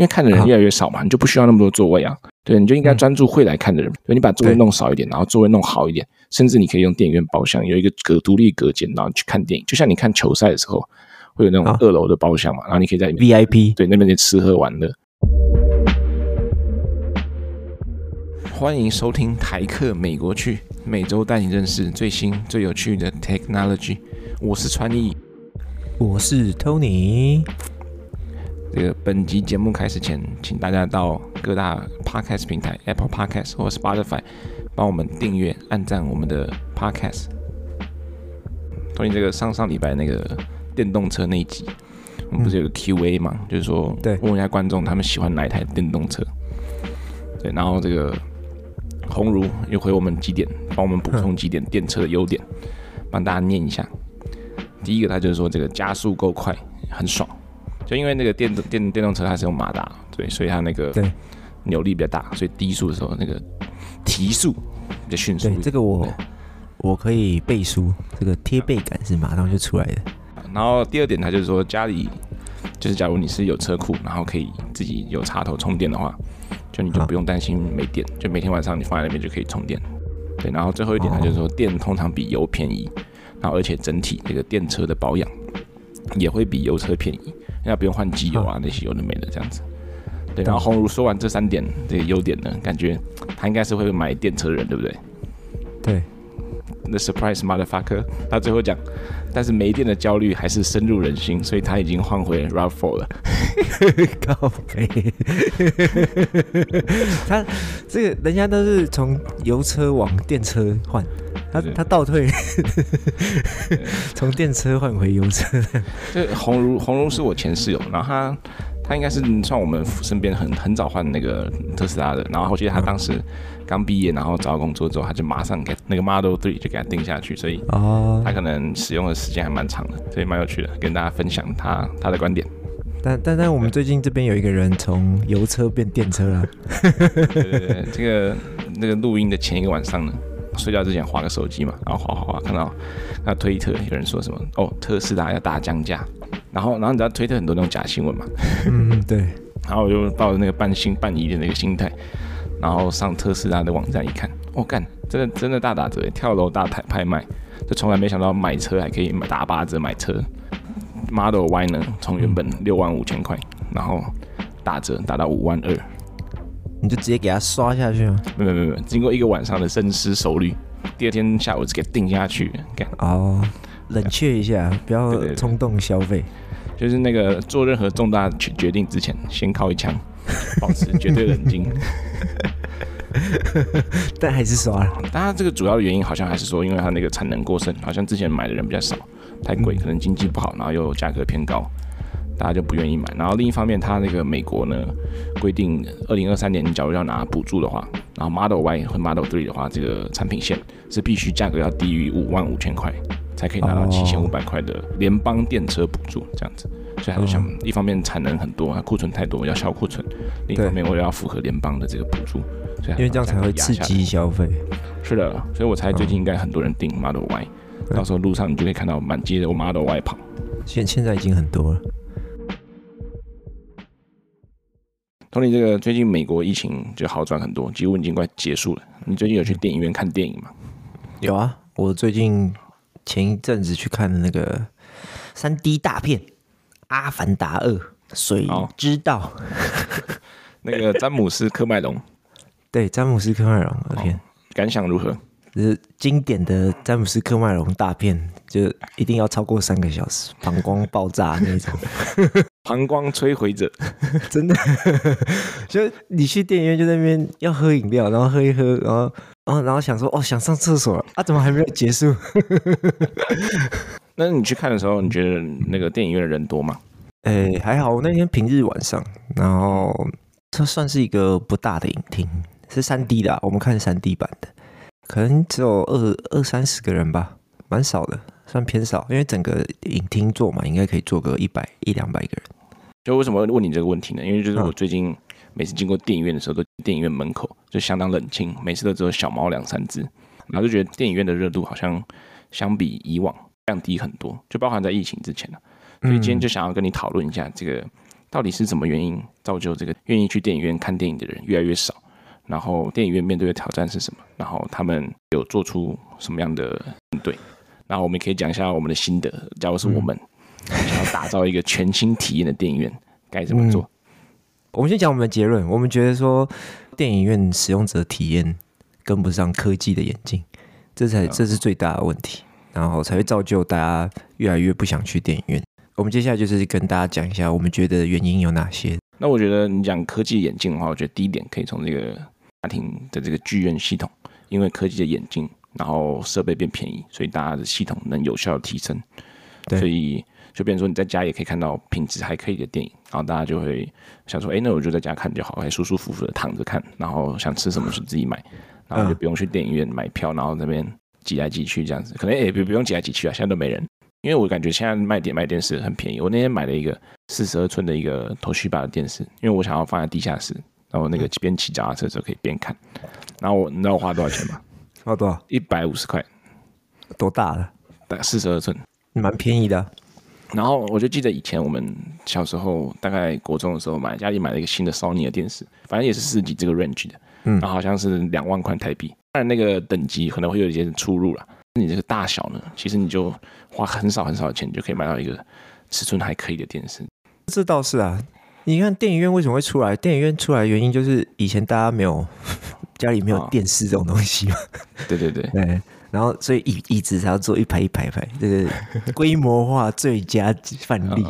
因为看的人越来越少嘛，你就不需要那么多座位啊。对，你就应该专注会来看的人，对你把座位弄少一点，然后座位弄好一点，甚至你可以用电影院包厢有一个隔独立隔间，然后你去看电影，就像你看球赛的时候会有那种二楼的包厢嘛，然后你可以在里面 VIP 对那边吃喝玩乐。欢迎收听台客美国去，每周带你认识最新最有趣的 technology。我是川艺，我是 Tony。这个本集节目开始前，请大家到各大 podcast 平台 Apple Podcast 或 Spotify 帮我们订阅、按赞我们的 podcast。Tony，这个上上礼拜那个电动车那一集，我们不是有个 Q&A 嘛？嗯、就是说，对，问一下观众他们喜欢哪一台电动车。对，然后这个。鸿儒又回我们几点，帮我们补充几点电车的优点，帮大家念一下。第一个，他就是说这个加速够快，很爽。就因为那个电动电电动车它是用马达，对，所以它那个对扭力比较大，所以低速的时候那个提速比较迅速。对，这个我我可以背书，这个贴背感是马上就出来的。然后第二点，它就是说家里就是假如你是有车库，然后可以自己有插头充电的话。就你就不用担心没电，就每天晚上你放在那边就可以充电。对，然后最后一点，它就是说电通常比油便宜，然后而且整体那个电车的保养也会比油车便宜，因为不用换机油啊那些有的没的这样子。对，然后鸿儒说完这三点这个优点呢，感觉他应该是会买电车的人，对不对？对。The surprise motherfucker，他最后讲，但是没电的焦虑还是深入人心，所以他已经换回 RAV4 了。靠北，他这个人家都是从油车往电车换，他他倒退，从电车换回油车。这鸿儒鸿儒是我前室友，然后他。他应该是算我们身边很很早换那个特斯拉的，然后我记得他当时刚毕业，然后找到工作之后，他就马上给那个 Model Three 就给他定下去，所以哦他可能使用的时间还蛮长的，所以蛮有趣的，跟大家分享他他的观点。但但但我们最近这边有一个人从油车变电车了，对对对，这个那个录音的前一个晚上呢，睡觉之前划个手机嘛，然后划划划看到那推特有人说什么哦，特斯拉要大降价。然后，然后你知道推特很多那种假新闻嘛？嗯，对。然后我就抱着那个半信半疑的那个心态，然后上特斯拉的网站一看，我、哦、干，真的真的大打折，跳楼大拍拍卖，就从来没想到买车还可以打八折买车。Model Y 呢，从原本六万五千块，然后打折打到五万二，你就直接给他刷下去吗？没有没有没有，经过一个晚上的深思熟虑，第二天下午就给定下去，干哦。冷却一下，不要冲动消费。就是那个做任何重大决决定之前，先靠一枪，保持绝对冷静。但还是刷了。当然，这个主要的原因好像还是说，因为它那个产能过剩，好像之前买的人比较少，太贵，可能经济不好，然后又价格偏高，大家就不愿意买。然后另一方面，它那个美国呢规定，二零二三年你假如要拿补助的话，然后 Model Y 和 Model Three 的话，这个产品线是必须价格要低于五万五千块。才可以拿到七千五百块的联邦电车补助，这样子，所以他就想，一方面产能很多，库存太多要销库存；另一方面我也要符合联邦的这个补助，所以因为这样才会刺激消费。是的，所以我猜最近应该很多人订 Model Y，到时候路上你就可以看到满街的 Model Y 跑。现现在已经很多了。Tony，这个最近美国疫情就好转很多，几乎已经快结束了。你最近有去电影院看电影吗？有啊，我最近。前一阵子去看的那个三 D 大片《阿凡达二：水之道》，那个詹姆斯·科麦隆，对，詹姆斯·科麦隆的片，感想如何？就是经典的詹姆斯·科麦隆大片，就一定要超过三个小时，膀胱爆炸那种，膀胱摧毁者，真的，就你去电影院就在那边要喝饮料，然后喝一喝，然后。然后，然后想说，哦，想上厕所啊，怎么还没有结束？那你去看的时候，你觉得那个电影院的人多吗？诶，还好，我那天平日晚上，然后这算是一个不大的影厅，是三 D 的，我们看三 D 版的，可能只有二二三十个人吧，蛮少的，算偏少，因为整个影厅坐嘛，应该可以坐个一百一两百个人。就为什么问你这个问题呢？因为就是我最近。每次经过电影院的时候，都电影院门口就相当冷清，每次都只有小猫两三只，然后就觉得电影院的热度好像相比以往降低很多，就包含在疫情之前了。所以今天就想要跟你讨论一下这个到底是什么原因造就这个愿意去电影院看电影的人越来越少？然后电影院面对的挑战是什么？然后他们有做出什么样的应对？然后我们可以讲一下我们的心得。假如是我们想要打造一个全新体验的电影院，该怎么做？嗯，我们先讲我们的结论。我们觉得说，电影院使用者体验跟不上科技的演进，这才这是最大的问题。然后才会造就大家越来越不想去电影院。我们接下来就是跟大家讲一下，我们觉得原因有哪些。那我觉得你讲科技眼镜的话，我觉得第一点可以从这个家庭的这个剧院系统，因为科技的演进，然后设备变便宜，所以大家的系统能有效的提升。对，所以就变成说你在家也可以看到品质还可以的电影，然后大家就会想说，哎，那我就在家看就好，还舒舒服服的躺着看，然后想吃什么就自己买，然后就不用去电影院买票，然后那边挤来挤去这样子，可能也不不用挤来挤去啊，现在都没人。因为我感觉现在卖点卖电视很便宜，我那天买了一个四十二寸的一个 Toshiba 的电视，因为我想要放在地下室，然后那个边骑脚踏车的时候可以边看。然后我你知道我花多少钱吗？花多少？一百五十块。多大了？大概四十二寸，蛮便宜的。然后我就记得以前我们小时候，大概国中的时候买，家里买了一个新的 Sony 的电视，反正也是四十几这个 range 的，嗯，然后好像是两万块台币，当然那个等级可能会有一些出入了。你这个大小呢，其实你就花很少很少的钱，就可以买到一个尺寸还可以的电视。这倒是啊，你看电影院为什么会出来？电影院出来的原因就是以前大家没有 家里没有电视这种东西嘛。对对对 对，然后所以椅椅子才要做一排一排一排，这个 规模化最佳范例。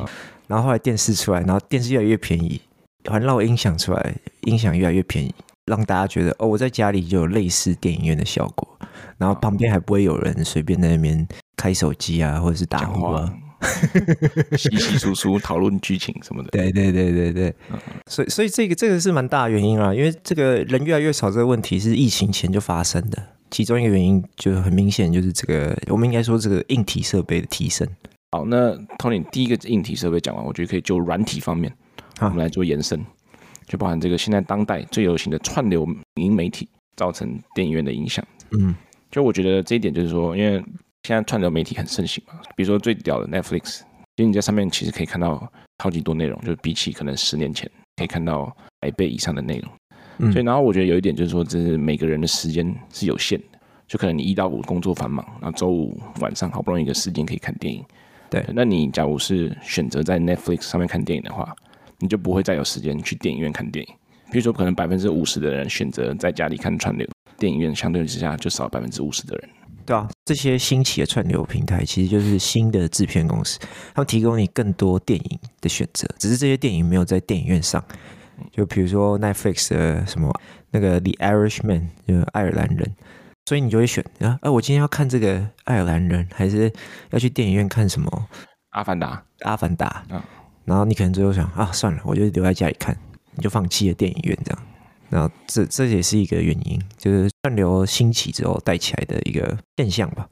然后后来电视出来，然后电视越来越便宜，环绕音响出来，音响越来越便宜，让大家觉得哦，我在家里就有类似电影院的效果。然后旁边还不会有人随便在那边开手机啊，或者是打呼啊，稀稀疏疏讨论剧情什么的。对对对对对，所以所以这个这个是蛮大的原因啊，因为这个人越来越少，这个问题是疫情前就发生的。其中一个原因就很明显，就是这个我们应该说这个硬体设备的提升。好，那 Tony 第一个硬体设备讲完，我觉得可以就软体方面，我们来做延伸，就包含这个现在当代最流行的串流影音媒体造成电影院的影响。嗯。就我觉得这一点就是说，因为现在串流媒体很盛行嘛，比如说最屌的 Netflix，其实你在上面其实可以看到超级多内容，就是比起可能十年前可以看到百倍以上的内容。嗯、所以然后我觉得有一点就是说，这是每个人的时间是有限的，就可能你一到五工作繁忙，然后周五晚上好不容易一个时间可以看电影，对，那你假如是选择在 Netflix 上面看电影的话，你就不会再有时间去电影院看电影。比如说可能百分之五十的人选择在家里看串流。电影院相对之下就少百分之五十的人，对啊，这些新起的串流平台其实就是新的制片公司，他们提供你更多电影的选择，只是这些电影没有在电影院上。就比如说 Netflix 的什么那个 The Irishman，就是爱尔兰人，所以你就会选啊，哎，我今天要看这个爱尔兰人，还是要去电影院看什么阿凡达？阿凡达，嗯，然后你可能最后想啊，算了，我就留在家里看，你就放弃了电影院这样。然后这这也是一个原因，就是串流兴起之后带起来的一个现象吧。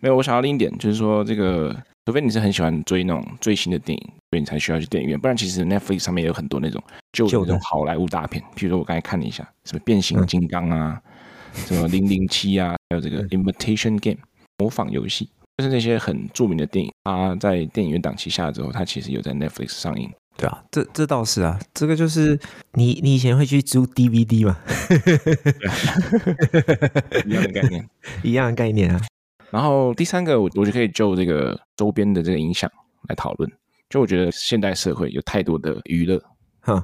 没有，我想要另一点就是说，这个除非你是很喜欢追那种最新的电影，所以你才需要去电影院，不然其实 Netflix 上面也有很多那种旧的那种好莱坞大片，譬如说我刚才看了一下，什么变形金刚啊，嗯、什么零零七啊，还有这个 Imitation Game 模仿游戏，就是那些很著名的电影，它在电影院档期下之后，它其实有在 Netflix 上映。对啊，这这倒是啊，这个就是你你以前会去租 DVD 吗？一样的概念，一样的概念啊。然后第三个，我我就可以就这个周边的这个影响来讨论。就我觉得现代社会有太多的娱乐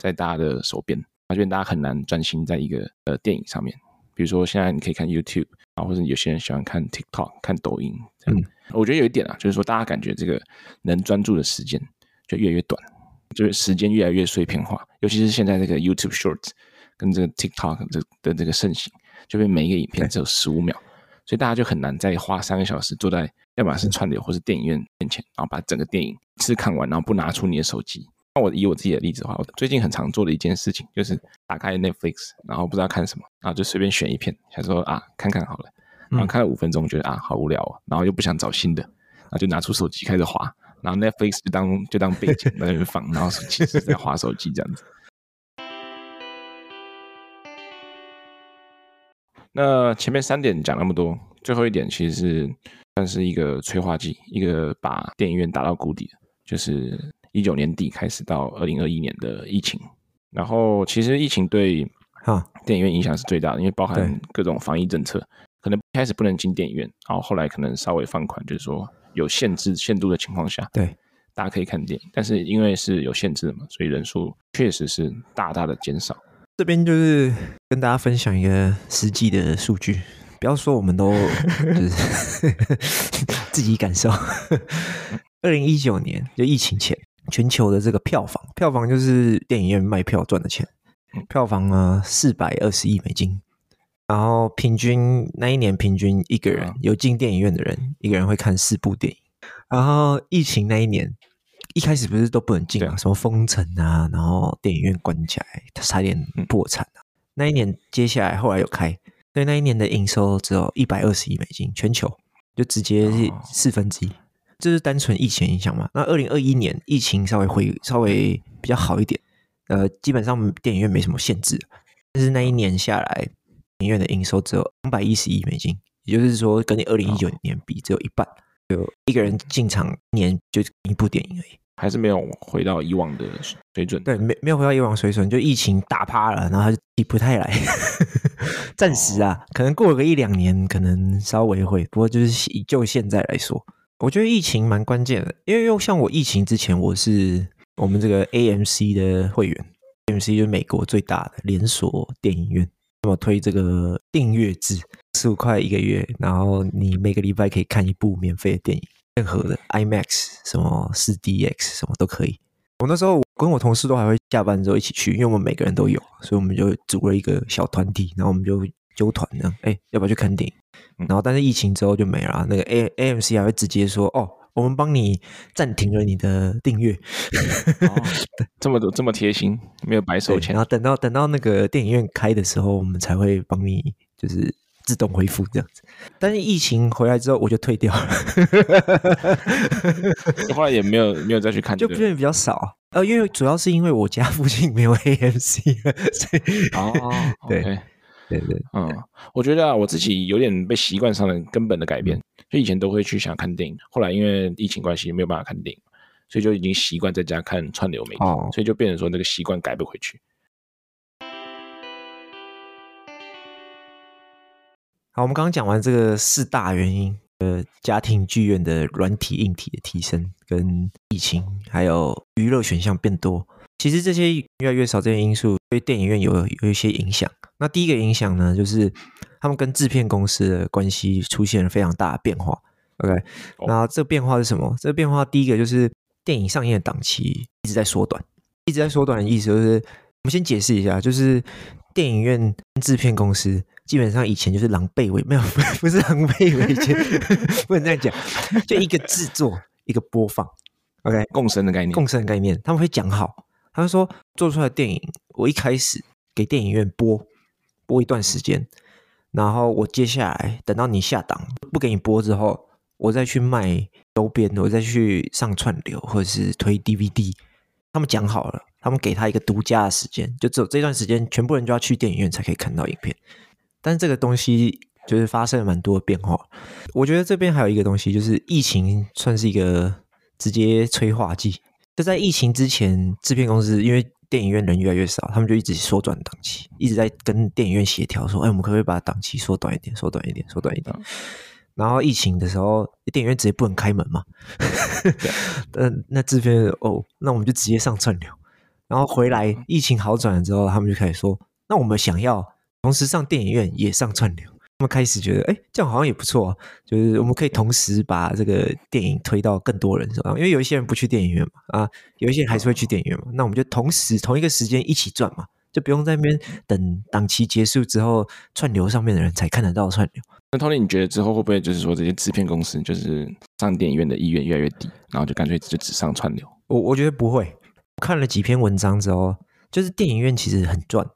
在大家的手边，发现大家很难专心在一个呃电影上面。比如说现在你可以看 YouTube 啊，或者有些人喜欢看 TikTok、看抖音这样。嗯，我觉得有一点啊，就是说大家感觉这个能专注的时间就越来越短。就是时间越来越碎片化，尤其是现在这个 YouTube Shorts 跟这个 TikTok 的的这个盛行，就变每一个影片只有十五秒，所以大家就很难再花三个小时坐在要么是串流或是电影院面前，然后把整个电影一次看完，然后不拿出你的手机。那我以我自己的例子的话，我最近很常做的一件事情就是打开 Netflix，然后不知道看什么，然后就随便选一片，想说啊看看好了，然后看了五分钟觉得啊好无聊哦，然后又不想找新的，然后就拿出手机开始滑。然后 Netflix 就当就当背景在那边放，然后其实在滑手机这样子。那前面三点讲那么多，最后一点其实是算是一个催化剂，一个把电影院打到谷底的，就是一九年底开始到二零二一年的疫情，然后其实疫情对哈电影院影响是最大的，因为包含各种防疫政策，可能一开始不能进电影院，然后后来可能稍微放宽，就是说有限制限度的情况下，对。大家可以看电影，但是因为是有限制的嘛，所以人数确实是大大的减少。这边就是跟大家分享一个实际的数据，不要说我们都就是 自己感受。二零一九年就疫情前，全球的这个票房，票房就是电影院卖票赚的钱，票房呢四百二十亿美金，然后平均那一年平均一个人有进电影院的人，一个人会看四部电影。然后疫情那一年，一开始不是都不能进啊，什么封城啊，然后电影院关起来，差点破产啊。那一年接下来后来有开，所以那一年的营收只有一百二十亿美金，全球就直接四分之一。这是单纯疫情影响嘛？那二零二一年疫情稍微会稍微比较好一点，呃，基本上电影院没什么限制，但是那一年下来，电影院的营收只有两百一十亿美金，也就是说跟你二零一九年比只有一半。就一个人进场一年就一部电影而已，还是没有回到以往的水准。对，没没有回到以往水准，就疫情打趴了，然后他就起不太来。暂时啊，可能过了个一两年，可能稍微会。不过就是以就现在来说，我觉得疫情蛮关键的，因为又像我疫情之前，我是我们这个 AMC 的会员，AMC 就是美国最大的连锁电影院，那么推这个订阅制。十五块一个月，然后你每个礼拜可以看一部免费的电影，任何的 IMAX 什么四 DX 什么都可以。我那时候我跟我同事都还会下班之后一起去，因为我们每个人都有，所以我们就组了一个小团体，然后我们就揪团这样，哎，要不要去看电影？然后但是疫情之后就没了，那个 A AMC 还会直接说，哦，我们帮你暂停了你的订阅。哦、这么多这么贴心，没有白收钱。然后等到等到那个电影院开的时候，我们才会帮你就是。自动恢复这样子，但是疫情回来之后我就退掉了，后来也没有没有再去看，就变得比较少。呃，因为主要是因为我家附近没有 AMC 了，所以哦，对 okay, 对对，嗯，我觉得啊，我自己有点被习惯上的根本的改变，就以前都会去想看电影，后来因为疫情关系没有办法看电影，所以就已经习惯在家看串流媒体，哦、所以就变成说那个习惯改不回去。好，我们刚刚讲完这个四大原因，呃，家庭剧院的软体硬体的提升，跟疫情，还有娱乐选项变多，其实这些越来越少这些因素对电影院有有一些影响。那第一个影响呢，就是他们跟制片公司的关系出现了非常大的变化。OK，那这个变化是什么？这个变化第一个就是电影上映的档期一直在缩短，一直在缩短的意思就是，我们先解释一下，就是电影院制片公司。基本上以前就是狼狈为没有，不是狼狈为奸，不能这样讲，就一个制作一个播放，OK，共生的概念，共生的概念，他们会讲好，他们说做出来的电影，我一开始给电影院播播一段时间，然后我接下来等到你下档不给你播之后，我再去卖周边，我再去上串流或者是推 DVD，他们讲好了，他们给他一个独家的时间，就只有这段时间，全部人就要去电影院才可以看到影片。但是这个东西就是发生了蛮多的变化。我觉得这边还有一个东西，就是疫情算是一个直接催化剂。就在疫情之前，制片公司因为电影院人越来越少，他们就一直缩短档期，一直在跟电影院协调说：“哎，我们可不可以把档期缩短一点，缩短一点，缩短一点？”然后疫情的时候，电影院直接不能开门嘛。那那制片哦，那我们就直接上串流。然后回来疫情好转了之后，他们就开始说：“那我们想要。”同时上电影院也上串流，他们开始觉得，哎，这样好像也不错啊。就是我们可以同时把这个电影推到更多人手上，因为有一些人不去电影院嘛，啊，有一些人还是会去电影院嘛。那我们就同时同一个时间一起赚嘛，就不用在那边等档期结束之后，串流上面的人才看得到串流。那 Tony，你觉得之后会不会就是说这些制片公司就是上电影院的意愿越来越低，然后就干脆就只上串流？我我觉得不会。看了几篇文章之后，就是电影院其实很赚。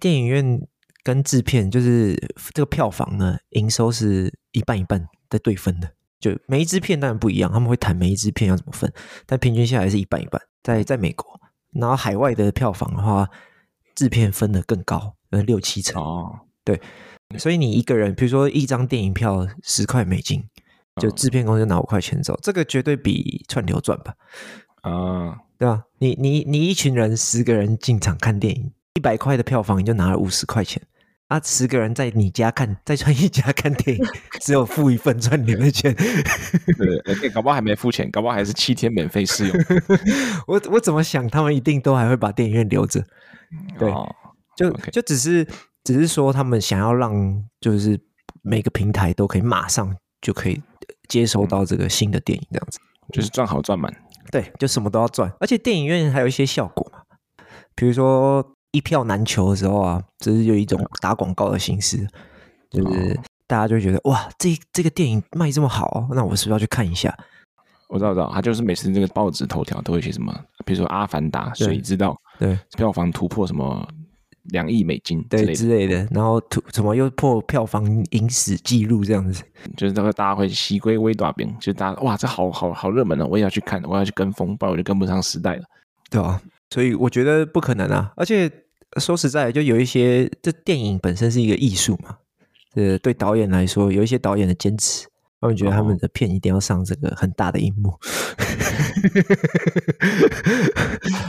电影院跟制片就是这个票房呢，营收是一半一半在对分的。就每一支片当然不一样，他们会谈每一支片要怎么分，但平均下来是一半一半。在在美国，然后海外的票房的话，制片分的更高，呃，六七成。哦，对，所以你一个人，比如说一张电影票十块美金，就制片公司拿五块钱走，这个绝对比串流赚吧。啊，对吧？你你你一群人十个人进场看电影，一百块的票房你就拿了五十块钱。啊，十个人在你家看，在创意家看电影，只有付一份赚你的钱。对，对，搞不好还没付钱，搞不好还是七天免费试用。我我怎么想，他们一定都还会把电影院留着。对，哦、就 okay. 就只是只是说，他们想要让就是每个平台都可以马上就可以接收到这个新的电影，这样子，就是赚好赚满。对，就什么都要赚，而且电影院还有一些效果嘛，比如说。一票难求的时候啊，就是有一种打广告的形式，就是大家就会觉得哇，这这个电影卖这么好，那我是不是要去看一下？我知道，我知道，他就是每次那个报纸头条都会写什么，比如说《阿凡达》，谁知道？对，票房突破什么两亿美金之，对之类的，然后突什么又破票房影史记录这样子，就是大家会西归微短兵，就是大家哇，这好好好热门哦，我也要去看，我要去跟风，不然我就跟不上时代了，对啊？所以我觉得不可能啊，而且。说实在，就有一些，这电影本身是一个艺术嘛。呃，对导演来说，有一些导演的坚持，他们觉得他们的片一定要上这个很大的荧幕。哦、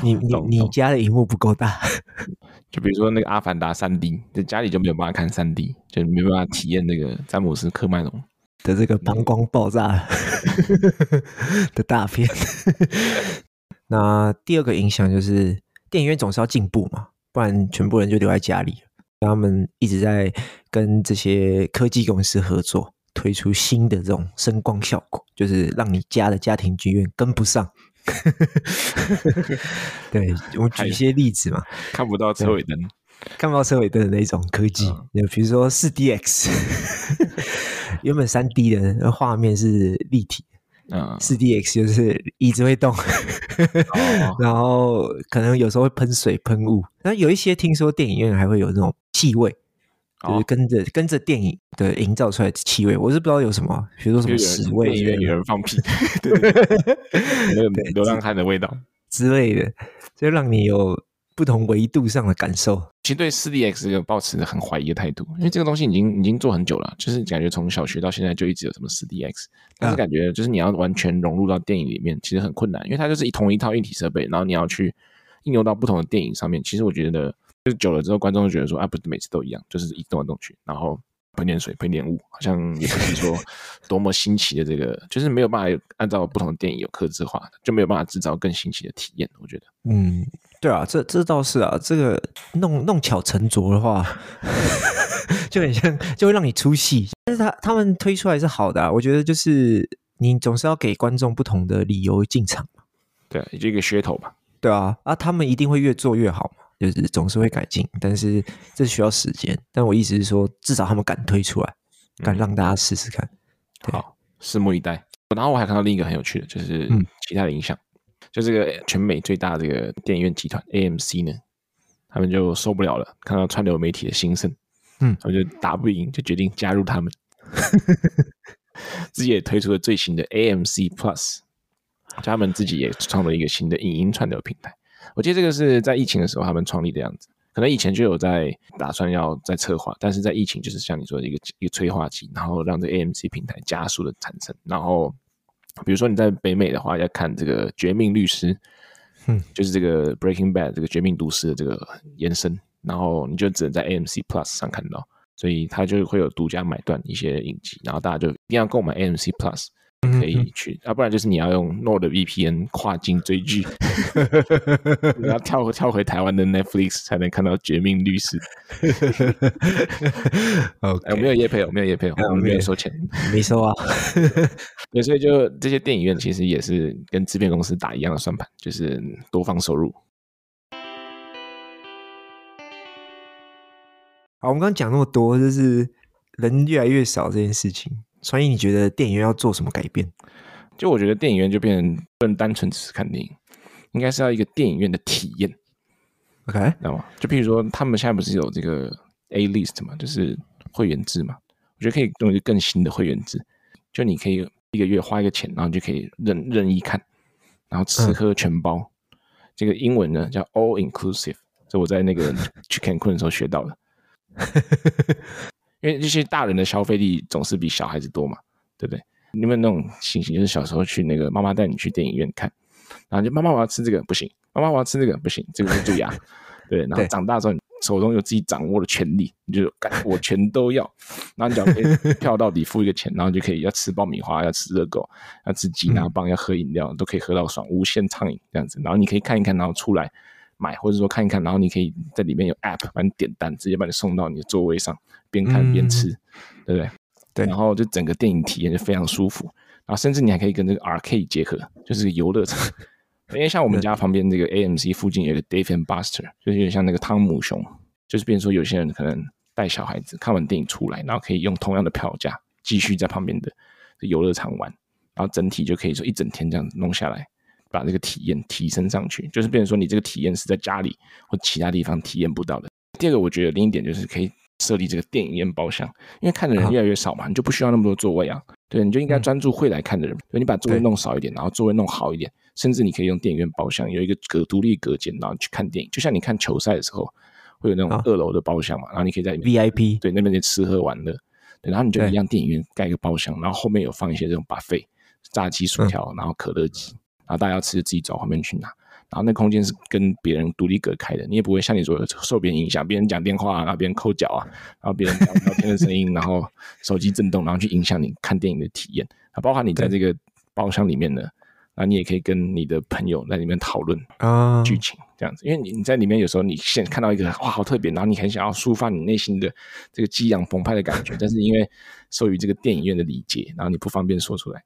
你 你你家的荧幕不够大，就比如说那个《阿凡达》三 D，在家里就没有办法看三 D，就没办法体验那个詹姆斯·科麦隆的这个膀胱爆炸 的大片。那第二个影响就是，电影院总是要进步嘛。不然，全部人就留在家里。他们一直在跟这些科技公司合作，推出新的这种声光效果，就是让你家的家庭剧院跟不上。对，我举一些例子嘛，看不到车尾灯，看不到车尾灯的那种科技。嗯、比如说四 DX，原本三 D 的画面是立体。嗯，四 DX 就是椅子会动，哦、然后可能有时候会喷水喷雾。那有一些听说电影院还会有那种气味，哦、就是跟着跟着电影的营造出来的气味，我是不知道有什么，比如说什么屎味，电影院有人放屁，对，对，对，对，对，流浪汉的味道。之类的，就让你有。不同维度上的感受，其实对四 DX 有抱持着很怀疑的态度，因为这个东西已经已经做很久了，就是感觉从小学到现在就一直有什么四 DX，但是感觉就是你要完全融入到电影里面，其实很困难，因为它就是一同一套硬体设备，然后你要去应用到不同的电影上面，其实我觉得就是久了之后，观众就觉得说啊，不是每次都一样，就是一动来动去，然后。喷点水，喷点雾，好像也不是说 多么新奇的这个，就是没有办法按照不同的电影有克制化的，就没有办法制造更新奇的体验。我觉得，嗯，对啊，这这倒是啊，这个弄弄巧成拙的话，就很像，就会让你出戏。但是他他们推出来是好的啊，我觉得就是你总是要给观众不同的理由进场嘛，对啊，就一个噱头吧，对啊，啊，他们一定会越做越好嘛。就是总是会改进，但是这需要时间。但我意思是说，至少他们敢推出来，敢让大家试试看。好，拭目以待。然后我还看到另一个很有趣的，就是其他的影响，嗯、就这个全美最大的这个电影院集团 AMC 呢，他们就受不了了，看到串流媒体的兴盛，嗯，他们就打不赢，就决定加入他们，自己也推出了最新的 AMC Plus，他们自己也创了一个新的影音串流平台。我记得这个是在疫情的时候他们创立的样子，可能以前就有在打算要在策划，但是在疫情就是像你说的一个一个催化剂，然后让这 AMC 平台加速的产生。然后比如说你在北美的话要看这个《绝命律师》，嗯，就是这个 Breaking Bad 这个《绝命毒师》的这个延伸，然后你就只能在 AMC Plus 上看到，所以它就会有独家买断一些影集，然后大家就一定要购买 AMC Plus。可以去，要、嗯啊、不然就是你要用 NordVPN 跨境追剧，你 要跳跳回台湾的 Netflix 才能看到《绝命律师》。我没有叶配，我没有叶配，我们没有收钱，没收啊。对，所以就这些电影院其实也是跟制片公司打一样的算盘，就是多方收入。好，我们刚刚讲那么多，就是人越来越少这件事情。所以你觉得电影院要做什么改变？就我觉得电影院就变成不能单纯只是看电影，应该是要一个电影院的体验。OK，知道吗？就譬如说，他们现在不是有这个 A List 嘛，就是会员制嘛。我觉得可以用一个更新的会员制，就你可以一个月花一个钱，然后就可以任任意看，然后吃喝全包。嗯、这个英文呢叫 All Inclusive，这我在那个去 Cancun 的时候学到的。因为这些大人的消费力总是比小孩子多嘛，对不对？你有那种情形，就是小时候去那个妈妈带你去电影院看，然后就妈妈我要吃这个不行，妈妈我要吃这个不行，这个是蛀牙。对，然后长大之后，你手中有自己掌握的权利，你就干我全都要。然后你只要可以票到底付一个钱，然后就可以要吃爆米花，要吃热狗，要吃鸡拿棒，要喝饮料，都可以喝到爽，无限畅饮这样子。然后你可以看一看，然后出来买，或者说看一看，然后你可以在里面有 app 帮你点单，直接把你送到你的座位上，边看边吃，嗯、对不对？对。然后就整个电影体验就非常舒服，然后甚至你还可以跟这个 arcade 结合，就是游乐场。因为像我们家旁边这个 AMC 附近有个 Dave and Buster，就是有点像那个汤姆熊，就是变成说有些人可能带小孩子看完电影出来，然后可以用同样的票价继续在旁边的游乐场玩，然后整体就可以说一整天这样子弄下来，把这个体验提升上去，就是变成说你这个体验是在家里或其他地方体验不到的。第二个，我觉得另一点就是可以设立这个电影院包厢，因为看的人越来越少嘛，你就不需要那么多座位啊。对，你就应该专注会来看的人，所以你把座位弄少一点，然后座位弄好一点。甚至你可以用电影院包厢，有一个隔独立隔间，然后去看电影，就像你看球赛的时候，会有那种二楼的包厢嘛，然后你可以在 VIP 对那边就吃喝玩乐，对，然后你就一样电影院盖一个包厢，然后后面有放一些这种 buffet 炸鸡、薯条，然后可乐鸡，然后大家要吃就自己走后面去拿，然后那空间是跟别人独立隔开的，你也不会像你说受别人影响，别人讲电话啊，然后别人抠脚啊，然后别人聊聊天的声音，然后手机震动，然后去影响你看电影的体验。啊，包括你在这个包厢里面呢。那你也可以跟你的朋友在里面讨论啊。剧情这样子，因为你你在里面有时候你现看到一个哇好特别，然后你很想要抒发你内心的这个激昂澎湃的感觉，但是因为受于这个电影院的礼节，然后你不方便说出来，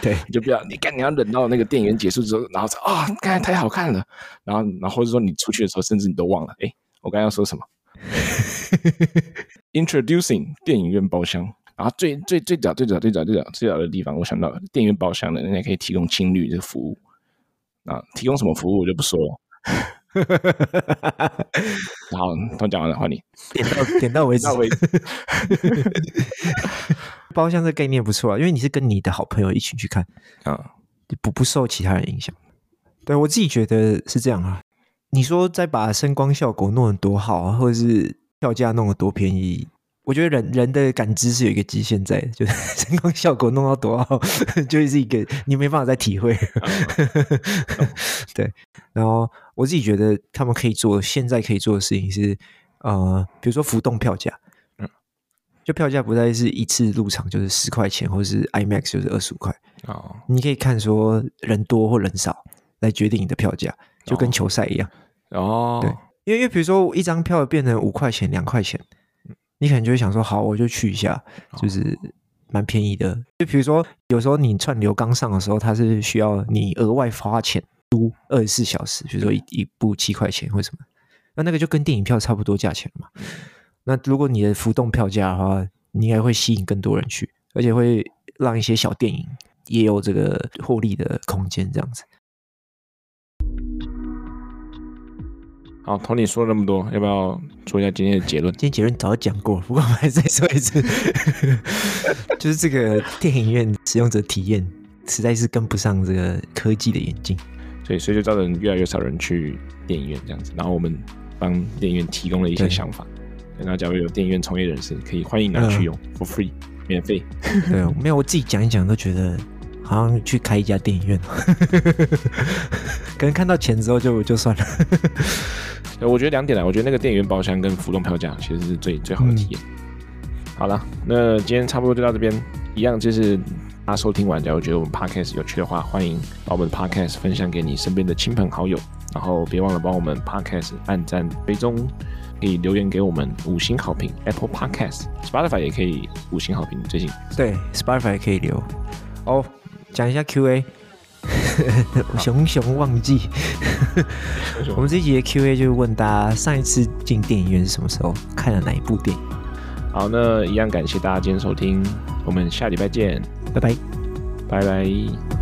对，你就不要你干你要忍到那个电影院结束之后，然后说啊刚才太好看了，然后然后或者说你出去的时候，甚至你都忘了，哎，我刚刚要说什么？Introducing 电影院包厢。然后最最最早最早最早最早最早的地方，我想到电影院包厢的，人家可以提供青旅这个服务啊，提供什么服务我就不说了。然后都讲完了，换你点到点到为止。为止包厢这概念不错啊，因为你是跟你的好朋友一起去看啊，不不受其他人影响。对，我自己觉得是这样啊。你说再把声光效果弄得多好啊，或者是票价弄得多便宜？我觉得人人的感知是有一个极限在的，就是声光效果弄到多好，就是一个你没办法再体会。对，然后我自己觉得他们可以做，现在可以做的事情是，呃，比如说浮动票价，嗯，就票价不再是一次入场就是十块钱，或者是 IMAX 就是二十五块，哦，你可以看说人多或人少来决定你的票价，就跟球赛一样。哦，对，因为因为比如说一张票变成五块钱、两块钱。你可能就会想说，好，我就去一下，就是蛮便宜的。就比如说，有时候你串流刚上的时候，它是需要你额外花钱租二十四小时，比如说一一部七块钱或什么，那那个就跟电影票差不多价钱嘛。那如果你的浮动票价的话，你应该会吸引更多人去，而且会让一些小电影也有这个获利的空间，这样子。好，Tony 说了那么多，要不要说一下今天的结论？今天结论早就讲过了，不过我们还是再说一次，就是这个电影院使用者体验实在是跟不上这个科技的演进，所以所以就造成越来越少人去电影院这样子。然后我们帮电影院提供了一些想法，然后假如有电影院从业人士，可以欢迎拿去用、嗯、，for free，免费。对，没有，我自己讲一讲都觉得。好像去开一家电影院，可能看到钱之后就就算了。我觉得两点来，我觉得那个电影院包厢跟浮动票价其实是最最好的体验。嗯、好了，那今天差不多就到这边，一样就是大家收听完，假如觉得我们 podcast 有趣的话，欢迎把我们的 podcast 分享给你身边的亲朋好友，然后别忘了帮我们 podcast 按赞、追踪，可以留言给我们五星好评，Apple Podcast，Spotify 也可以五星好评。最近对 Spotify 也可以留哦。Oh, 讲一下 Q&A，熊熊忘记。我们这一集的 Q&A 就是问大家上一次进电影院是什么时候，看了哪一部电影。好，那一样感谢大家今天收听，我们下礼拜见，拜拜，拜拜。